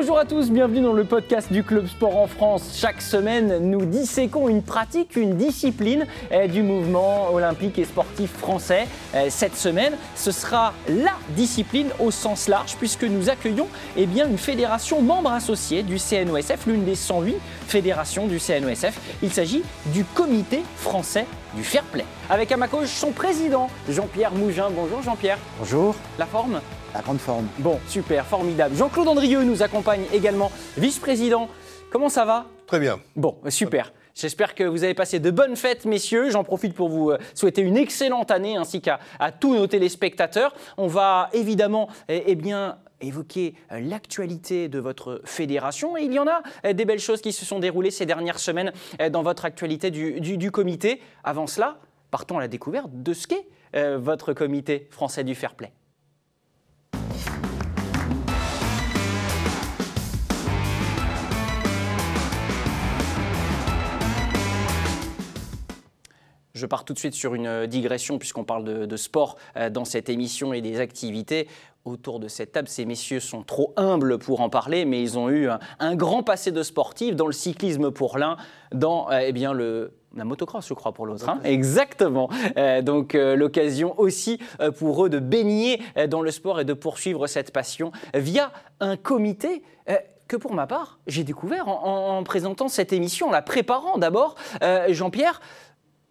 Bonjour à tous, bienvenue dans le podcast du Club Sport en France. Chaque semaine, nous disséquons une pratique, une discipline eh, du mouvement olympique et sportif français. Eh, cette semaine, ce sera la discipline au sens large puisque nous accueillons eh bien, une fédération membre associée du CNOSF, l'une des 108 fédérations du CNOSF. Il s'agit du Comité français du fair play. Avec à ma gauche son président, Jean-Pierre Mougin. Bonjour Jean-Pierre. Bonjour. La forme? La grande forme. Bon, super, formidable. Jean-Claude Andrieux nous accompagne également, vice-président. Comment ça va? Très bien. Bon, super. J'espère que vous avez passé de bonnes fêtes, messieurs. J'en profite pour vous euh, souhaiter une excellente année ainsi qu'à tous nos téléspectateurs. On va évidemment eh, eh bien, évoquer euh, l'actualité de votre fédération. Et il y en a euh, des belles choses qui se sont déroulées ces dernières semaines dans votre actualité du, du comité. Avant cela, partons à la découverte de ce qu'est votre comité français du fair play. Je pars tout de suite sur une euh, digression puisqu'on parle de, sport euh, dans cette émission et des activités. Autour de cette table, ces messieurs sont trop humbles pour en parler, mais ils ont eu un, grand passé de sportifs dans le cyclisme pour l'un, dans euh, eh bien, le, la motocross, je crois, pour l'autre. Hein. Exactement. donc, l'occasion aussi pour eux de baigner dans le sport et de poursuivre cette passion via un comité que pour ma part, j'ai découvert en, en, présentant cette émission, en la préparant d'abord. Jean-Pierre,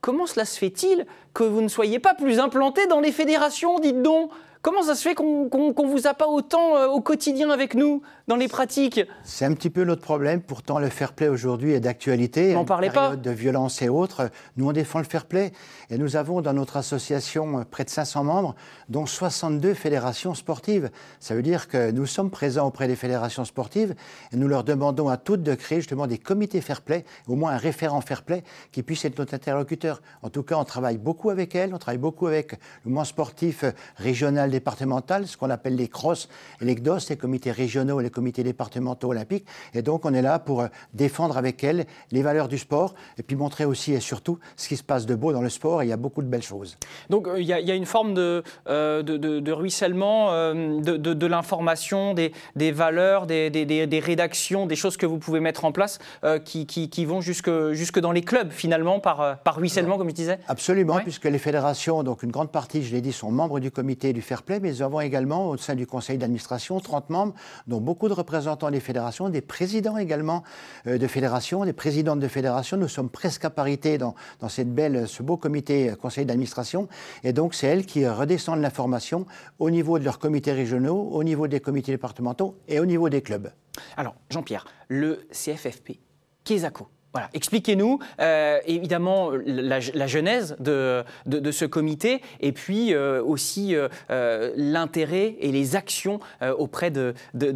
comment cela se fait-il que vous ne soyez pas plus implanté dans les fédérations, dites donc? Comment ça se fait qu'on ne vous a pas autant euh, au quotidien avec nous? Dans les pratiques C'est un petit peu notre problème. Pourtant, le fair play aujourd'hui est d'actualité. N'en parlez pas. de violence et autres. Nous, on défend le fair play. Et nous avons dans notre association euh, près de 500 membres, dont 62 fédérations sportives. Ça veut dire que nous sommes présents auprès des fédérations sportives et nous leur demandons à toutes de créer justement des comités fair play, au moins un référent fair play qui puisse être notre interlocuteur. En tout cas, on travaille beaucoup avec elles. On travaille beaucoup avec le mouvement sportif euh, régional départementales, ce qu'on appelle les CROSS et les GDOS, les comités régionaux et les comités départementaux olympiques. Et donc, on est là pour euh, défendre avec elles les valeurs du sport et puis montrer aussi et surtout ce qui se passe de beau dans le sport. Et il y a beaucoup de belles choses. Donc, euh, il y, a une forme de, euh, de, ruissellement de, l'information, des, des, valeurs, des, des, rédactions, des choses que vous pouvez mettre en place qui, qui, vont jusque, jusque dans les clubs, finalement, par, par ruissellement, comme je disais Absolument, puisque les fédérations, donc une grande partie, je l'ai dit, sont membres du comité du fair mais nous avons également au sein du conseil d'administration 30 membres, dont beaucoup de représentants des fédérations, des présidents également euh, de fédérations, des présidentes de fédérations. Nous sommes presque à parité dans, dans cette belle, ce beau comité euh, conseil d'administration. Et donc, c'est elles qui redescendent l'information au niveau de leurs comités régionaux, au niveau des comités départementaux et au niveau des clubs. Alors, Jean-Pierre, le CFFP, Kézako, expliquez-nous euh, évidemment la, genèse de, ce comité et puis euh, aussi euh, l'intérêt et les actions auprès de,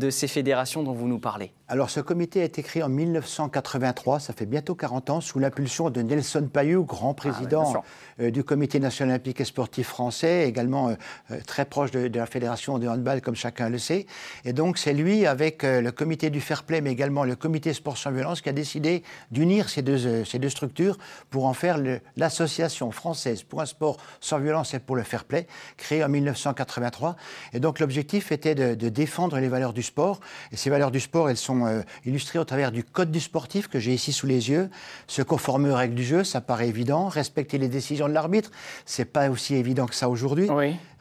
ces fédérations dont vous nous parlez. Alors ce comité a été créé en 1983, ça fait bientôt 40 ans, sous l'impulsion de Nelson Payou, grand ah président du Comité national olympique et sportif français, également très proche de, la fédération de handball comme chacun le sait. Et donc c'est lui avec le comité du fair play mais également le comité sport sans violence qui a décidé d'unir ces deux, euh, ces deux structures pour en faire l'association française pour un sport sans violence et pour le fair play, créée en 1983. Et donc l'objectif était de, défendre les valeurs du sport. Et ces valeurs du sport, elles sont euh, illustrées au travers du code du sportif que j'ai ici sous les yeux. Se conformer aux règles du jeu, ça paraît évident. Respecter les décisions de l'arbitre, c'est pas aussi évident que ça aujourd'hui.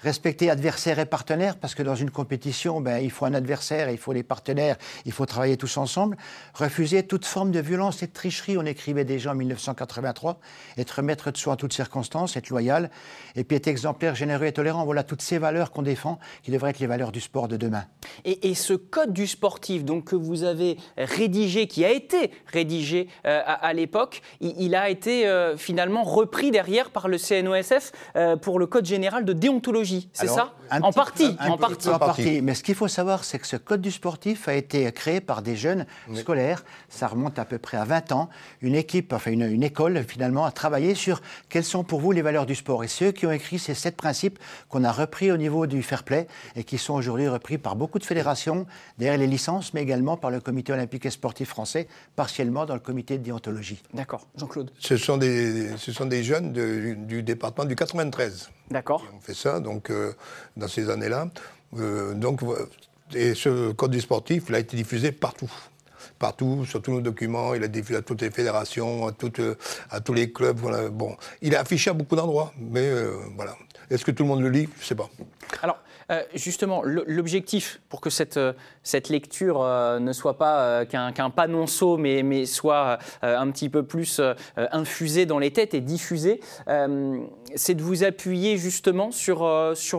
Respecter adversaires et partenaires, parce que dans une compétition, ben, il faut un adversaire, il faut des partenaires, il faut travailler tous ensemble. Refuser toute forme de violence et de tricherie, on écrivait déjà en 1983. Être maître de soi en toutes circonstances, être loyal, et puis être exemplaire, généreux et tolérant. Voilà toutes ces valeurs qu'on défend, qui devraient être les valeurs du sport de demain. Et, ce code du sportif, donc que vous avez rédigé, qui a été rédigé euh, à, l'époque, il, a été euh, finalement repris derrière par le CNOSF euh, pour le code général de déontologie c'est ça en, partie, en, partie. Mais ce qu'il faut savoir, c'est que ce code du sportif a été créé par des jeunes scolaires. Ça remonte à peu près à 20 ans. Une équipe, enfin une, école finalement, a travaillé sur quelles sont pour vous les valeurs du sport. Et ceux qui ont écrit ces sept principes qu'on a repris au niveau du fair play et qui sont aujourd'hui repris par beaucoup de fédérations, derrière les licences, mais également par le comité olympique et sportif français, partiellement dans le comité de déontologie. D'accord. Jean-Claude. Ce sont des, ce sont des jeunes du département du 93. D'accord. On fait ça donc, euh, dans ces années-là. Euh, donc, et ce code du sportif, il a été diffusé partout partout, sur tous nos documents. Il a diffusé à toutes les fédérations, à, toutes, à tous les clubs. Voilà. Bon, il est affiché à beaucoup d'endroits, mais voilà. Est-ce que tout le monde le lit? Je ne sais pas. Alors, euh, justement, l'objectif pour que cette, euh, cette lecture euh, ne soit pas qu'un panonceau, mais, soit un petit peu plus infusée dans les têtes et diffusée, c'est de vous appuyer justement sur,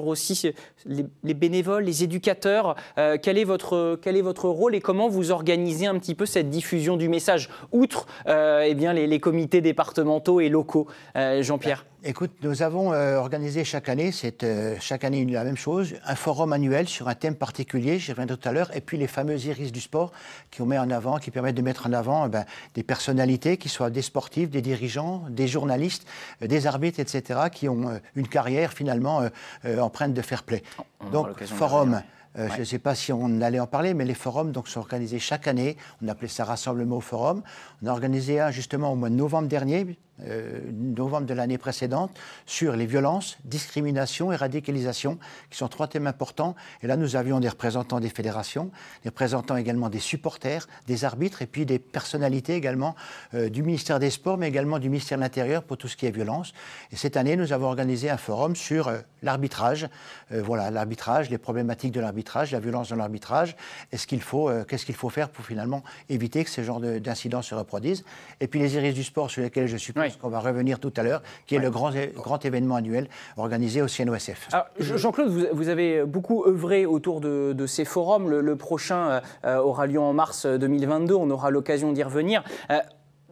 aussi les, bénévoles, les éducateurs. quel, est votre, quel est votre rôle et comment vous organisez un petit peu cette diffusion du message, outre eh bien, les, les, comités départementaux et locaux Jean-Pierre? Écoute, nous avons organisé chaque année, c'est chaque année la même chose, un forum annuel sur un thème particulier, j'y reviendrai tout à l'heure, et puis les fameux iris du sport qui met en avant, qui permettent de mettre en avant eh ben, des personnalités, qui soient des sportifs, des dirigeants, des journalistes, euh, des arbitres, etc., qui ont euh, une carrière finalement euh, empreinte de fair play. Donc, forum. Je ne sais pas si on allait en parler, mais les forums donc, sont organisés chaque année. On appelait ça Rassemblement au Forum. On a organisé un justement au mois de novembre dernier, euh, novembre de l'année précédente sur les violences, discrimination et radicalisation, qui sont trois thèmes importants. Et là, nous avions des représentants des fédérations, des représentants également des supporters, des arbitres et puis des personnalités également euh, du ministère des Sports, mais également du ministère de l'Intérieur pour tout ce qui est violence. Et cette année, nous avons organisé un forum sur euh, l'arbitrage. voilà, l'arbitrage, les problématiques de l'arbitrage, la violence dans l'arbitrage. Est-ce qu'il faut, qu'est-ce qu'il faut faire pour finalement éviter que ce genre d'incidents se reproduisent? Et puis les iris du sport sur lesquels je suis qu'on va revenir tout à l'heure, qui est le grand, grand événement annuel organisé au CNOSF. Jean-Claude, vous, avez beaucoup œuvré autour de, ces forums. Le, prochain euh, aura lieu en mars 2022. On aura l'occasion d'y revenir. Euh,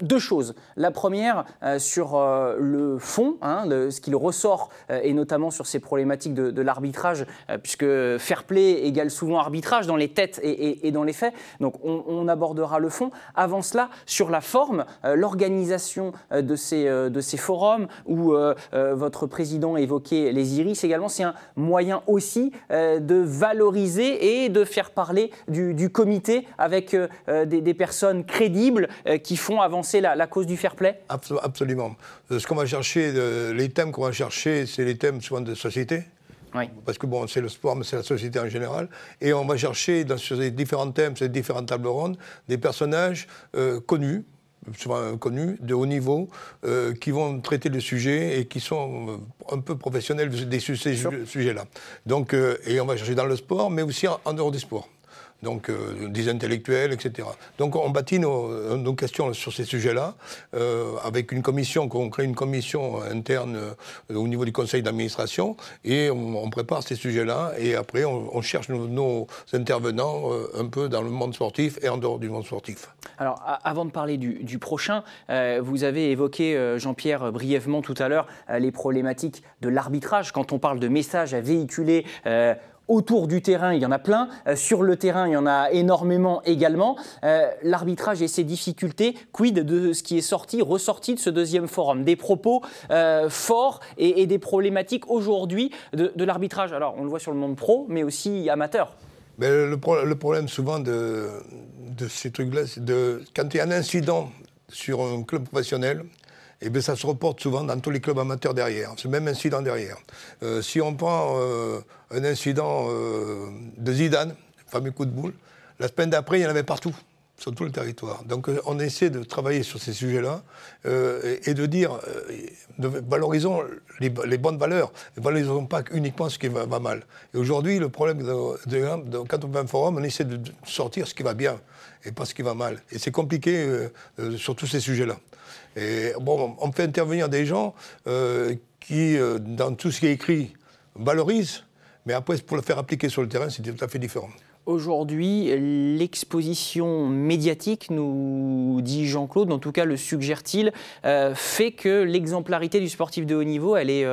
deux choses. La première, euh, sur euh, le fond, hein, ce qu'il ressort, euh, et notamment sur ces problématiques de, l'arbitrage, puisque fair play égale souvent arbitrage dans les têtes et, dans les faits. Donc on, abordera le fond. Avant cela, sur la forme, l'organisation de, ces, forums, où votre président évoquait les iris également, c'est un moyen aussi de valoriser et de faire parler du, comité avec des, personnes crédibles qui font avancer c'est la, cause du fair play? Absolument. Euh, ce qu'on va chercher, euh, les thèmes qu'on va chercher, c'est les thèmes souvent de société. Oui. Parce que bon, c'est le sport, mais c'est la société en général. Et on va chercher dans, sur ces différents thèmes, ces différentes tables rondes, des personnages euh, connus, souvent connus, de haut niveau, qui vont traiter le sujet et qui sont un peu professionnels de ces sujets-là. Donc, et on va chercher dans le sport, mais aussi en dehors du sport donc euh, des intellectuels, etc. Donc on bâtit nos, nos questions sur ces sujets-là, euh, avec une commission, qu'on crée une commission interne euh, au niveau du conseil d'administration, et on, prépare ces sujets-là, et après on, cherche nos, intervenants un peu dans le monde sportif et en dehors du monde sportif. Alors avant de parler du, du prochain, vous avez évoqué, Jean-Pierre, brièvement tout à l'heure, les problématiques de l'arbitrage. Quand on parle de messages à véhiculer Autour du terrain, il y en a plein. Euh, sur le terrain, il y en a énormément également. Euh, l'arbitrage et ses difficultés, quid de ce qui est sorti, ressorti de ce deuxième forum? Des propos euh, forts et, des problématiques aujourd'hui de, l'arbitrage. Alors, on le voit sur le monde pro, mais aussi amateur. Mais le, problème souvent de, ces trucs-là, c'est de quand il y a un incident sur un club professionnel, eh bien ça se reporte souvent dans tous les clubs amateurs derrière, ce même incident derrière. Euh, si on prend euh, un incident euh, de Zidane, fameux coup de boule, la semaine d'après, il y en avait partout, sur tout le territoire. Donc on essaie de travailler sur ces sujets-là et, de dire, valorisons les, bonnes valeurs, valorisons pas uniquement ce qui va, mal. Et aujourd'hui, le problème, de, quand on fait un forum, on essaie de sortir ce qui va bien et pas ce qui va mal. Et c'est compliqué sur tous ces sujets-là. Et bon, on fait intervenir des gens euh, qui, euh, dans tout ce qui est écrit, valorisent, mais après, pour le faire appliquer sur le terrain, c'est tout à fait différent. Aujourd'hui, l'exposition médiatique, nous dit Jean-Claude, en tout cas le suggère-t-il, euh, fait que l'exemplarité du sportif de haut niveau, elle est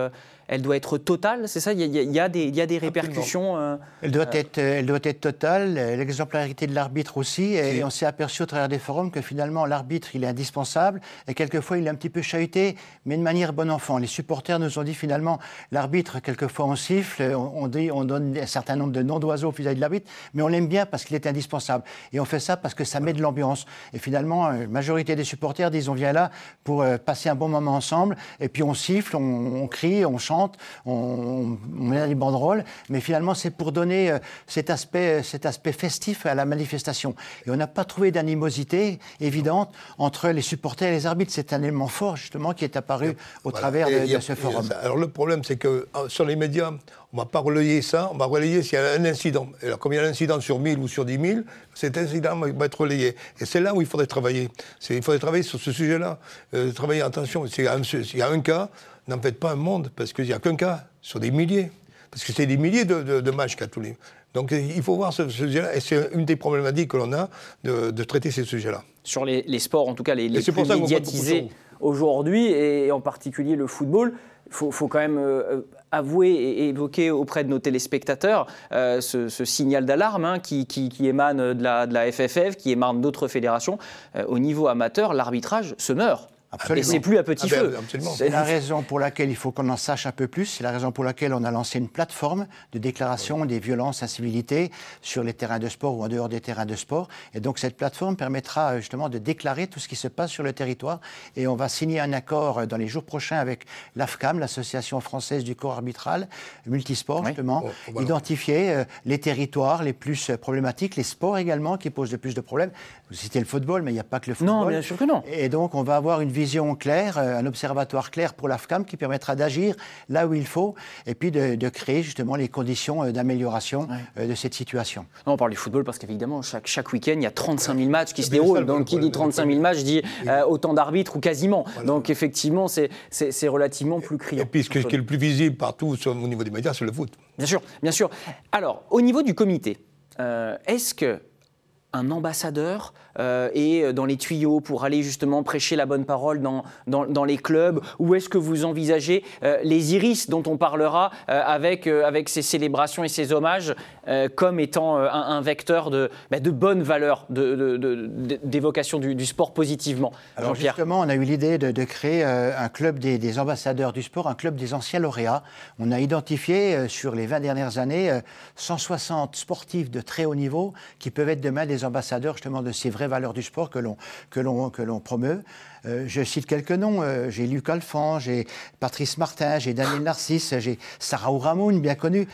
elle doit être totale, c'est ça? Il y, a, des, répercussions euh, elle, doit euh, être, elle doit être totale, l'exemplarité de l'arbitre aussi, et, on s'est aperçu au travers des forums que finalement l'arbitre, il est indispensable, et quelquefois il est un petit peu chahuté, mais de manière bon enfant. Les supporters nous ont dit finalement, l'arbitre, quelquefois on siffle, on, dit, on donne un certain nombre de noms d'oiseaux vis-à-vis de l'arbitre, mais on l'aime bien parce qu'il est indispensable. Et on fait ça parce que ça met de l'ambiance. Et finalement, la majorité des supporters disent, on vient là pour euh, passer un bon moment ensemble, et puis on siffle, on, on crie, on chante, 30, on, met les banderoles, mais finalement c'est pour donner euh, cet aspect, cet aspect festif à la manifestation. Et on n'a pas trouvé d'animosité évidente entre les supporters et les arbitres. C'est un élément fort justement qui est apparu au travers de, ce forum. Alors le problème c'est que sur les médias, on ne va pas relayer ça, on va relayer s'il y a un incident. Et alors, comme il y a un incident sur 1000 ou sur 10 000, cet incident va être relayé. Et c'est là où il faudrait travailler. Il faudrait travailler sur ce sujet-là. Euh, travailler, attention, s'il y, a un cas, n'en faites pas un monde, parce qu'il n'y a qu'un cas sur des milliers. Parce que c'est des milliers de, matchs qu'a tous les. Donc il faut voir ce, sujet-là, et c'est une des problématiques que l'on a de, traiter ces sujets-là. Sur les, sports, en tout cas les, les plus médiatisés aujourd'hui, et en particulier le football, il faut, quand même euh, avouer et évoquer auprès de nos téléspectateurs euh, ce, signal d'alarme hein, qui, émane de la, FFF, qui émane d'autres fédérations. Euh, au niveau amateur, l'arbitrage se meurt. Et c'est plus à petit ah ben, feu. c'est la raison pour laquelle il faut qu'on en sache un peu plus. C'est la raison pour laquelle on a lancé une plateforme de déclaration des violences, incivilités sur les terrains de sport ou en dehors des terrains de sport. Et donc cette plateforme permettra euh, justement de déclarer tout ce qui se passe sur le territoire. Et on va signer un accord euh, dans les jours prochains avec l'AFCAM, l'Association française du corps arbitral, multisport justement, identifier euh, les territoires les plus problématiques, les sports également qui posent le plus de problèmes. Vous citez le football, mais il n'y a pas que le football. Non, bien sûr que non. Et donc on va avoir une vision claire, euh, un observatoire clair pour l'AFCAM qui permettra d'agir là où il faut et puis de, créer justement les conditions euh, d'amélioration euh, de cette situation. Non, on parle du football parce qu'évidemment, chaque, chaque week-end, il y a 35 000 matchs qui se déroulent. Donc, qui dit 35 000 matchs dit autant d'arbitres ou quasiment. Donc, effectivement, c'est relativement plus criant. Et puis, ce qui est le plus visible partout au niveau des médias, c'est le foot. Bien sûr, bien sûr. Alors, au niveau du comité, est-ce que un ambassadeur euh, et dans les tuyaux pour aller justement prêcher la bonne parole dans, dans, les clubs Ou est-ce que vous envisagez euh, les iris dont on parlera euh, avec, avec ces célébrations et ces hommages comme étant un, vecteur de, bah, de bonnes valeurs d'évocation de, du, sport positivement Alors justement, on a eu l'idée de, créer un club des, des, ambassadeurs du sport, un club des anciens lauréats. On a identifié sur les 20 dernières années 160 sportifs de très haut niveau qui peuvent être demain des ambassadeurs justement de ces vraies valeurs du sport que l'on que l'on que l'on promeut. Euh, je cite quelques noms. Euh, j'ai Luc Alphand, j'ai Patrice Martin, j'ai Daniel Narcisse, j'ai Sarah Ouramoun, bien connue.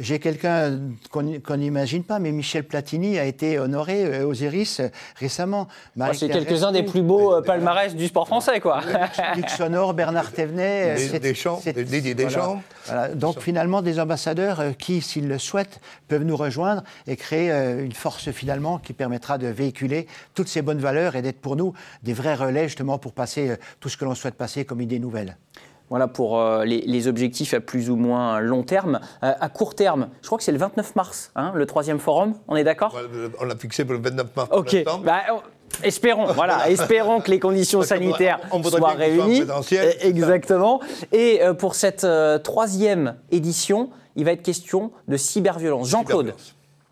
J'ai quelqu'un qu'on n'imagine pas, mais Michel Platini a été honoré euh, aux Iris récemment. c'est quelques-uns des plus beaux palmarès du sport français, quoi. Luc Sonor, Bernard Thévenet. Deschamps, Didier Deschamps. Donc finalement, des ambassadeurs qui, s'ils le souhaitent, peuvent nous rejoindre et créer une force finalement qui permettra de véhiculer toutes ces bonnes valeurs et d'être pour nous des vrais relais justement pour passer tout ce que l'on souhaite passer comme idée nouvelle. Voilà pour euh, les, objectifs à plus ou moins long terme. Euh, à court terme, je crois que c'est le 29 mars, hein, le troisième forum, on est d'accord? On l'a fixé pour le 29 mars. Ok, bah, espérons, voilà, espérons que les conditions sanitaires soient réunies. Exactement. Et euh, pour cette troisième édition, il va être question de cyberviolence. Jean-Claude.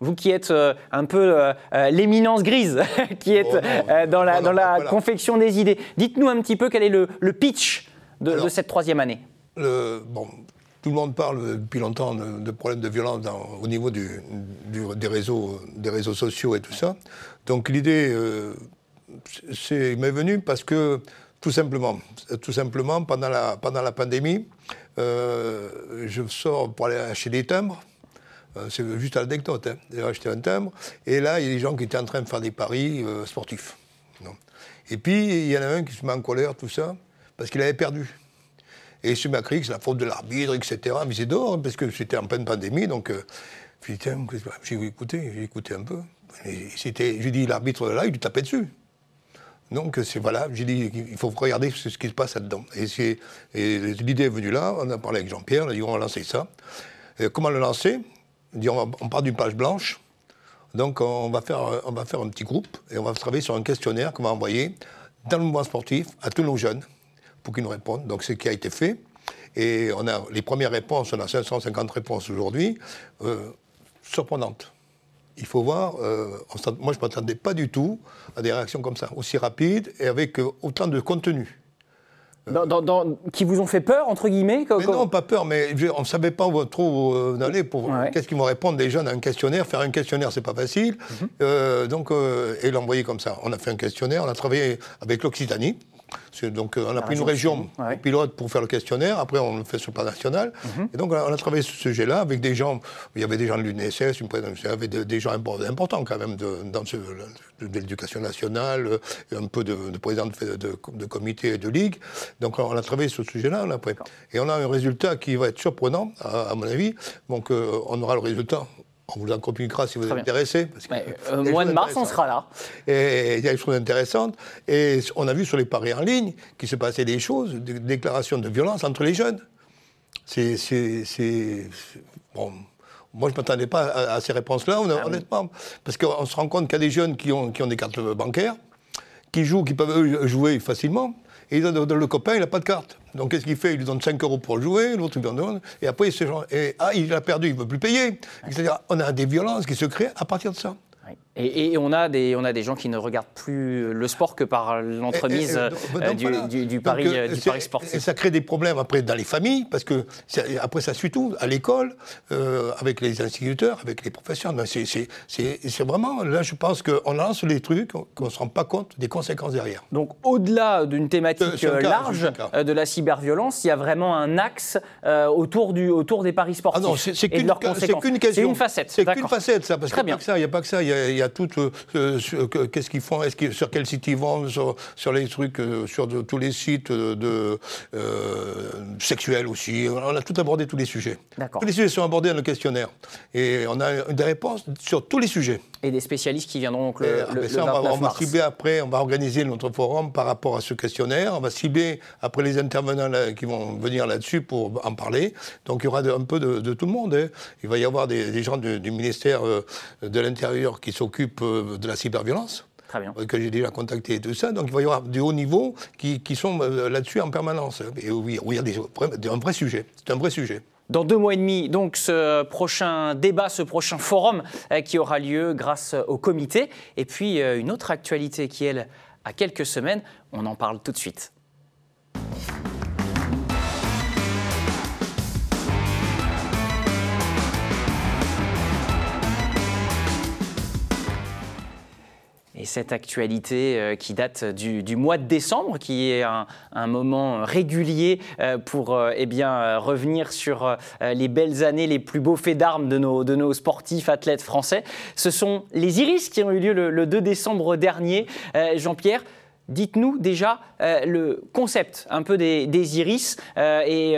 Vous qui êtes un peu l'éminence grise, qui est oh dans la, dans la confection des idées, dites-nous un petit peu quel est le, le pitch de, cette troisième année bon, Tout le monde parle depuis longtemps de, problèmes de violence au niveau des, réseaux, des réseaux sociaux et tout ça. Donc l'idée euh, m'est venue parce que tout simplement, tout simplement pendant, la, pendant la pandémie, euh, je sors pour aller acheter des timbres. Euh, c'est juste à l'anecdote. Hein. J'ai acheté un timbre. Et là, il y a des gens qui étaient en train de faire des paris sportifs. Et puis, il y en a un qui se met en colère, tout ça parce qu'il avait perdu. Et je m'a crié que c'est la faute de l'arbitre, etc. Mais c'est dehors, hein, parce que c'était en pleine pandémie, donc euh, j'ai écouté, j'ai écouté un peu. J'ai dit, l'arbitre là, il lui tapait dessus. Donc c'est voilà, j'ai dit, il faut regarder ce, qui se passe là-dedans. Et, l'idée est venue là, on a parlé avec Jean-Pierre, on a dit, on va lancer ça. comment le lancer? On, dit, on, on part d'une page blanche, donc on va, faire, on va faire un petit groupe, et on va travailler sur un questionnaire qu'on va envoyer dans le mouvement sportif à tous nos jeunes pour qu'ils nous répondent. Donc, c'est ce qui a été fait. Et on a les premières réponses, on a 550 réponses aujourd'hui, euh, surprenantes. Il faut voir, euh, moi je ne m'attendais pas du tout à des réactions comme ça, aussi rapides et avec euh, autant de contenu. qui vous ont fait peur, entre guillemets mais Non, pas peur, mais on ne savait pas où trop aller pour qu'est-ce qu'ils vont répondre des jeunes à un questionnaire. Faire un questionnaire, c'est pas facile. Mhm. donc, et l'envoyer comme ça. On a fait un questionnaire, on a travaillé avec l'Occitanie, Donc on a pris une région pilote pour faire le questionnaire, après on le fait sur le plan national. Mhm. Et donc on a, travaillé ce sujet-là avec des gens, il y avait des gens de l'UNSS, il y avait des gens importants quand même de, dans ce, de, l'éducation nationale, un peu de, de présidents de, de, comité et de ligue. Donc on a travaillé sur ce sujet-là après. Et on a un résultat qui va être surprenant, à, mon avis. Donc on aura le résultat on vous en communiquera si vous êtes intéressé. Au mois de mars, on sera là. Et il y a des choses intéressantes. Et on a vu sur les paris en ligne qu'il se passait des choses, des déclarations de violence entre les jeunes. C'est. Bon. Moi, je ne m'attendais pas à, ces réponses-là, ah honnêtement. Parce qu'on se rend compte qu'il y a des jeunes qui ont, qui ont des cartes bancaires, qui jouent, qui peuvent jouer facilement, et le copain, il n'a pas de carte. Donc qu'est-ce qu'il fait? Il lui donne 5 euros pour jouer, l'autre il lui donne, et après, il et, ah, il a perdu, il ne veut plus payer. C'est-à-dire, on a des violences qui se créent à partir de ça. Et, on, a des, on a des gens qui ne regardent plus le sport que par l'entremise euh, du, pari, euh, du pari sportif. Et ça crée des problèmes après dans les familles, parce que après ça suit tout, à l'école, euh, avec les instituteurs, avec les professeurs. C'est vraiment, là je pense qu'on lance les trucs, qu'on ne se rend pas compte des conséquences derrière. Donc au-delà d'une thématique large de la cyberviolence, il y a vraiment un axe autour, du, autour des paris sportifs. Ah non, c'est qu'une C'est une facette. C'est qu'une facette, ça, parce qu'il n'y a pas que ça. Il y a tout. Euh, euh, qu'est-ce qu'ils font est Sur quel site ils vont sur, les trucs, euh, sur tous les sites de, sexuels aussi. On a tout abordé, tous les sujets. Tous les sujets sont abordés dans le questionnaire. Et on a des réponses sur tous les sujets. Et des spécialistes qui viendront donc le, le, ça, on, va, cibler après, on va organiser notre forum par rapport à ce questionnaire. On va cibler après les intervenants qui vont venir là-dessus pour en parler. Donc il y aura un peu de, tout le monde. Hein. Il va y avoir des, gens du, ministère de l'Intérieur qui s'occupent euh, de la cyberviolence. Très bien. que j'ai déjà contacté et tout ça. Donc il va y avoir du haut niveau qui, sont euh, là-dessus en permanence. Et oui, il y a des, un vrai sujet. C'est un vrai sujet. Dans deux mois et demi, donc ce prochain débat, ce prochain forum euh, qui aura lieu grâce au comité. Et puis une autre actualité qui, elle, a quelques semaines. On en parle tout de suite. Et cette actualité euh, qui date du, mois de décembre, qui est un, moment régulier euh, pour euh, eh revenir sur les belles années, les plus beaux faits d'armes de nos, sportifs athlètes français, ce sont les Iris qui ont eu lieu le, 2 décembre dernier. Jean-Pierre, Dites-nous déjà le concept un peu des, iris et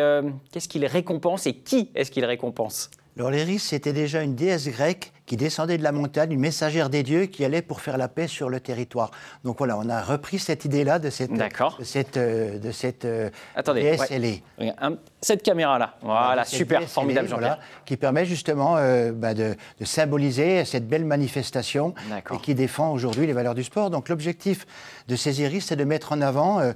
qu'est-ce qu'il récompense et qui est-ce qu'il récompense? Alors l'iris, c'était déjà une déesse grecque qui descendait de la montagne, une messagère des dieux qui allait pour faire la paix sur le territoire. Donc voilà, on a repris cette idée-là de cette, de cette, de cette euh, Attendez, cette caméra-là, voilà, super, formidable Jean-Pierre. qui permet justement euh, bah, de, symboliser cette belle manifestation et qui défend aujourd'hui les valeurs du sport. Donc l'objectif de ces iris, c'est de mettre en avant euh,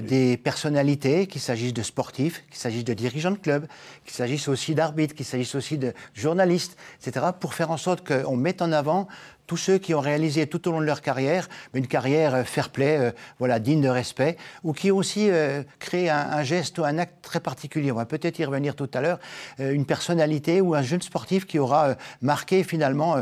des personnalités, qu'il s'agisse de sportifs, qu'il s'agisse de dirigeants de clubs, qu'il s'agisse aussi d'arbitres, qu'il s'agisse aussi de journalistes, etc., pour faire en sorte qu'on mette en avant tous ceux qui ont réalisé tout au long de leur carrière une carrière euh, fair-play, euh, voilà, digne de respect, ou qui ont aussi euh, créé un, geste ou un acte très particulier. On va peut-être y revenir tout à l'heure. une personnalité ou un jeune sportif qui aura marqué finalement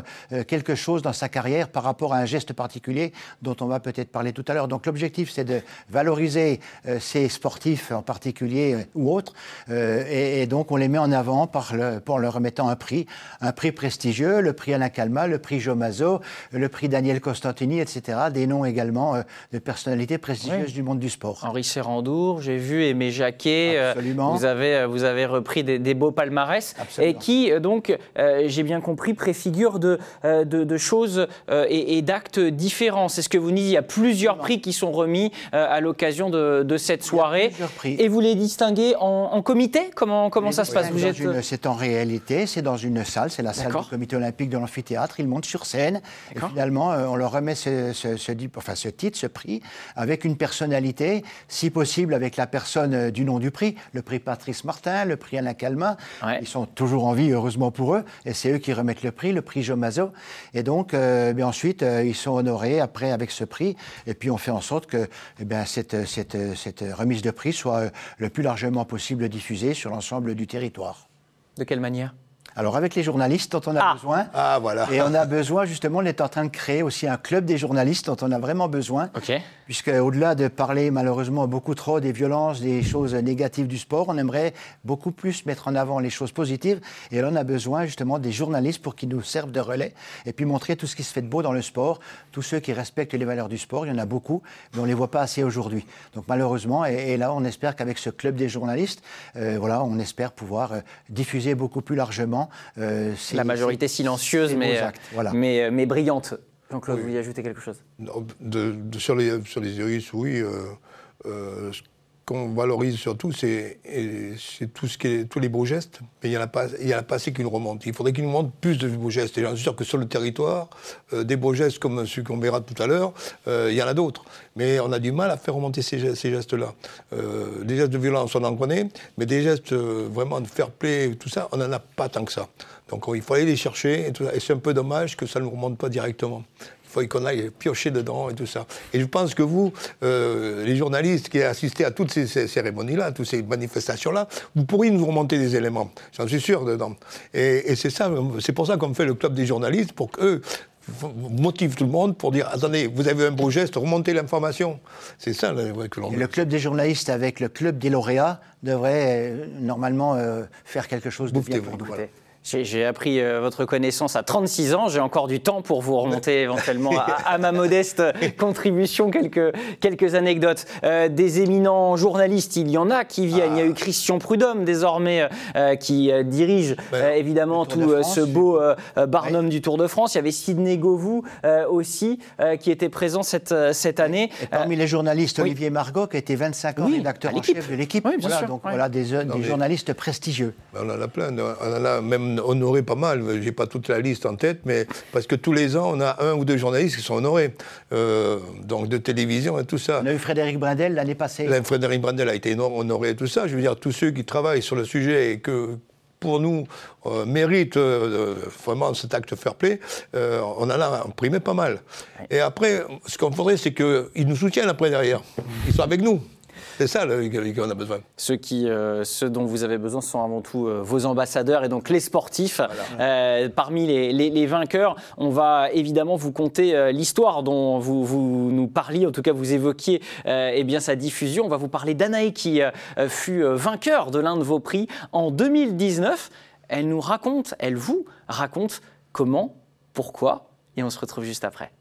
quelque chose dans sa carrière par rapport à un geste particulier dont on va peut-être parler tout à l'heure. Donc l'objectif, c'est de valoriser ces sportifs en particulier ou autres, et, donc on les met en avant par le, pour leur remettant un prix, un prix prestigieux, le prix Alain Calma, le prix Jomazo, le prix Daniel Costantini, etc. Des noms également euh, de personnalités prestigieuses du monde du sport. Henri Serrandour, j'ai vu Aimé Jacquet. Euh, Absolument. vous, avez, euh, vous avez repris des, beaux palmarès. Et qui, donc, j'ai bien compris, préfigure de, de, choses et, d'actes différents. C'est ce que vous dites. Il y a plusieurs prix qui sont remis à l'occasion de, cette soirée. Et vous les distinguez en, comité? Comment, comment ça se passe? C'est en réalité, c'est dans une salle, c'est la salle du comité olympique de l'amphithéâtre. Ils montent sur scène et finalement, euh, on leur remet ce, enfin, ce titre, ce prix, avec une personnalité, si possible avec la personne euh, du nom du prix, le prix Patrice Martin, le prix Alain Calma. Ils sont toujours en vie, heureusement pour eux, et c'est eux qui remettent le prix, le prix Jomazo. Et donc, euh, bien ensuite, ils sont honorés après avec ce prix, et puis on fait en sorte que eh bien, cette, cette, cette remise de prix soit le plus largement possible diffusée sur l'ensemble du territoire. De quelle manière? Alors avec les journalistes dont on a ah. besoin. Ah voilà. Et on a besoin justement, on est en train de créer aussi un club des journalistes dont on a vraiment besoin. Ok. Puisque au-delà de parler malheureusement beaucoup trop des violences, des choses négatives du sport, on aimerait beaucoup plus mettre en avant les choses positives. Et là on a besoin justement des journalistes pour qu'ils nous servent de relais et puis montrer tout ce qui se fait de beau dans le sport, tous ceux qui respectent les valeurs du sport. Il y en a beaucoup, mais on ne les voit pas assez aujourd'hui. Donc malheureusement, et, là on espère qu'avec ce club des journalistes, euh, voilà, on espère pouvoir euh, diffuser beaucoup plus largement euh, la majorité silencieuse, mais, mais, euh, mais, brillante. Jean-Claude, vous voulez ajouter quelque chose? De, sur, les, sur les iris, oui. Euh, qu'on valorise surtout, c'est tout ce qui tous les beaux gestes, mais il n'y en, a pas, il y en a pas assez qui nous remontent. Il faudrait qu'il nous montre plus de beaux gestes. Et j'en suis sûr que sur le territoire, des beaux gestes comme celui qu'on verra tout à l'heure, il y en a d'autres. Mais on a du mal à faire remonter ces, gestes-là. des gestes de violence, on en connaît, mais des gestes vraiment de fair play, tout ça, on n'en a pas tant que ça. Donc il faut aller les chercher, et, et c'est un peu dommage que ça ne nous remonte pas directement. Il faut qu'on aille piocher dedans et tout ça. Et je pense que vous, euh, les journalistes qui assisté à toutes ces, cérémonies-là, à toutes ces manifestations-là, vous pourriez nous remonter des éléments. J'en suis sûr dedans. Et, c'est ça, c'est pour ça qu'on fait le club des journalistes, pour qu'eux motivent tout le monde pour dire attendez, vous avez un beau geste, remontez l'information. C'est ça que l'on Le club des journalistes avec le club des lauréats devrait euh, normalement euh, faire quelque chose de bien pour nous. J'ai appris euh, votre connaissance à 36 ans. J'ai encore du temps pour vous remonter éventuellement à, ma modeste contribution quelques, quelques anecdotes. Euh, des éminents journalistes, il y en a qui viennent. Il y a eu ah. Christian Prudhomme désormais euh, qui dirige ben, évidemment tout ce beau barnum du Tour de France. Il y avait Sidney Govou aussi qui était présent cette, cette année. Et parmi les journalistes, Olivier Margot qui a été 25 ans rédacteur en chef de l'équipe. Oui, voilà, donc voilà des, des journalistes prestigieux. Ben, on en a plein. On en a même honoré pas mal. J'ai pas toute la liste en tête, mais parce que tous les ans, on a un ou deux journalistes qui sont honorés. Euh, donc de télévision et tout ça. On a eu Frédéric Brindel l'année passée. Frédéric Brindel a été honoré et tout ça. Je veux dire, tous ceux qui travaillent sur le sujet et que pour nous, euh, méritent euh, vraiment cet acte fair play, on en a imprimé pas mal. Et après, ce qu'on faudrait, c'est qu'ils nous soutiennent après derrière. Ils sont avec nous. C'est ça qu'on a besoin. Ceux, qui, euh, ceux dont vous avez besoin sont avant tout euh, vos ambassadeurs et donc les sportifs. Euh, parmi les, vainqueurs, on va évidemment vous conter l'histoire dont vous, vous, nous parliez, en tout cas vous évoquiez eh bien, sa diffusion. On va vous parler d'Anaï qui fut vainqueur de l'un de vos prix en 2019. Elle nous raconte, elle vous raconte comment, pourquoi, et on se retrouve juste après.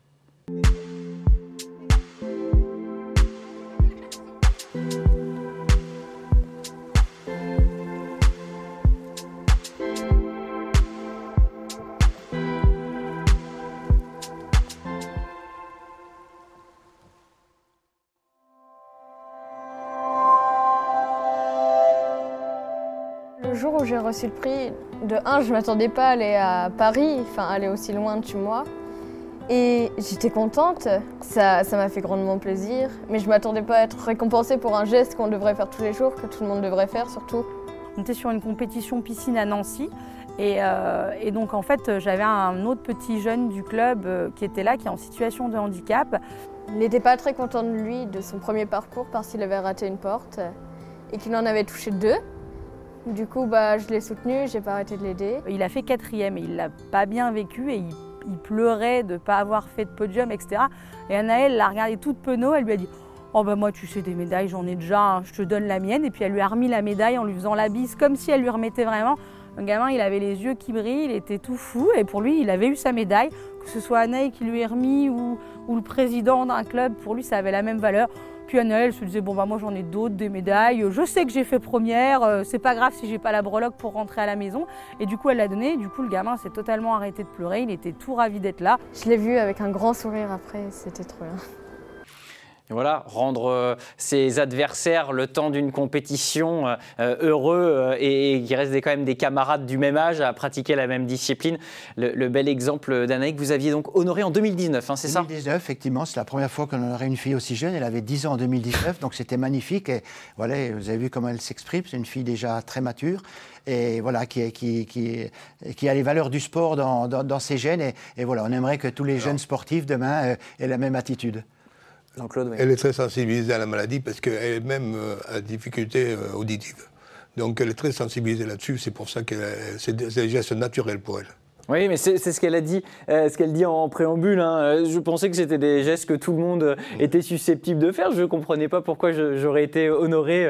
J'ai reçu le prix, de 1, je ne m'attendais pas à aller à Paris, enfin aller aussi loin de chez moi. Et j'étais contente, ça m'a fait grandement plaisir, mais je ne m'attendais pas à être récompensée pour un geste qu'on devrait faire tous les jours, que tout le monde devrait faire surtout. On était sur une compétition piscine à Nancy, et, euh, donc en fait j'avais un autre petit jeune du club euh, qui était là, qui est en situation de handicap. Il n'était pas très content de lui, de son premier parcours, parce qu'il avait raté une porte et qu'il en avait touché deux. Du coup, bah, je l'ai soutenu, j'ai pas arrêté de l'aider. Il a fait quatrième et il l'a pas bien vécu et il, pleurait de ne pas avoir fait de podium, etc. Et Anaëlle l'a regardé toute penaud, elle lui a dit Oh ben moi tu sais des médailles, j'en ai déjà, je te donne la mienne. Et puis elle lui a remis la médaille en lui faisant la bise comme si elle lui remettait vraiment. Un gamin, il avait les yeux qui brillent, il était tout fou et pour lui, il avait eu sa médaille. Que ce soit Anaï qui lui ait remis ou, ou le président d'un club, pour lui, ça avait la même valeur. Puis Annelle se disait bon bah moi j'en ai d'autres, des médailles, je sais que j'ai fait première, euh, c'est pas grave si j'ai pas la breloque pour rentrer à la maison. Et du coup elle l'a donné, du coup le gamin s'est totalement arrêté de pleurer, il était tout ravi d'être là. Je l'ai vu avec un grand sourire après, c'était trop bien voilà, rendre euh, ses adversaires le temps d'une compétition euh, euh, heureux et, qui restent quand même des camarades du même âge à pratiquer la même discipline. Le, bel exemple d'Anaïk, vous aviez donc honoré en 2019, hein, c'est ça? 2019, effectivement, c'est la première fois qu'on honorait une fille aussi jeune. Elle avait 10 ans en 2019, donc c'était magnifique. Et voilà, vous avez vu comment elle s'exprime. C'est une fille déjà très mature et voilà, qui, qui, qui, a les valeurs du sport dans, ses gènes. Et, voilà, on aimerait que tous les jeunes sportifs demain aient la même attitude. Elle est très sensibilisée à la maladie parce qu'elle-même euh, a des difficultés euh, auditives. Donc elle est très sensibilisée là-dessus, c'est pour ça que c'est des gestes naturels pour elle. Oui, mais c'est ce qu'elle a dit, euh, ce qu'elle dit en préambule. Hein. Je pensais que c'était des gestes que tout le monde était susceptible de faire. Je ne comprenais pas pourquoi j'aurais été honoré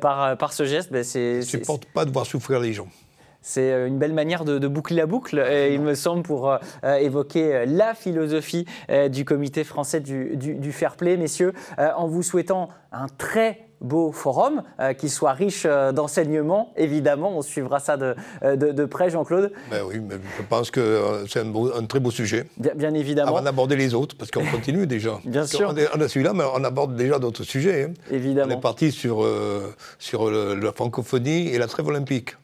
par, par ce geste. Ben, je ne supporte pas de voir souffrir les gens. C'est une belle manière de, boucler la boucle, il me semble, pour évoquer la philosophie du comité français du, du fair play, messieurs, en vous souhaitant un très beau forum, euh, qui soit riche euh, d'enseignements, évidemment. On suivra ça de, euh, de, près, Jean-Claude. Ben oui, mais je pense que c'est un, très beau sujet. Bien, évidemment. Avant d'aborder les autres, parce qu'on continue déjà. Bien sûr. On, a celui-là, mais on aborde déjà d'autres sujets. Hein. Évidemment. On est parti sur, sur la francophonie et la trêve olympique.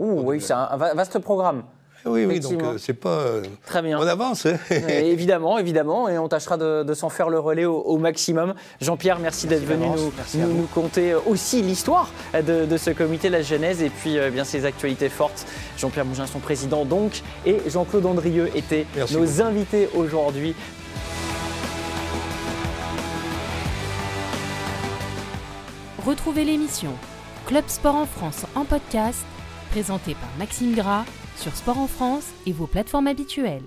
Ouh, oui, c'est un vaste programme. Oui, oui, donc euh, c'est pas. Euh, Très bien. On avance. Hein. évidemment, évidemment, et on tâchera de, s'en faire le relais au, maximum. Jean-Pierre, merci, d'être venu nous, nous, conter aussi l'histoire de, ce comité, la genèse, et puis euh, bien ses actualités fortes. Jean-Pierre Mougin, son président donc, et Jean-Claude Andrieux étaient nos invités aujourd'hui. Retrouvez l'émission Club Sport en France en podcast, présentée par Maxime Gras sur Sport en France et vos plateformes habituelles.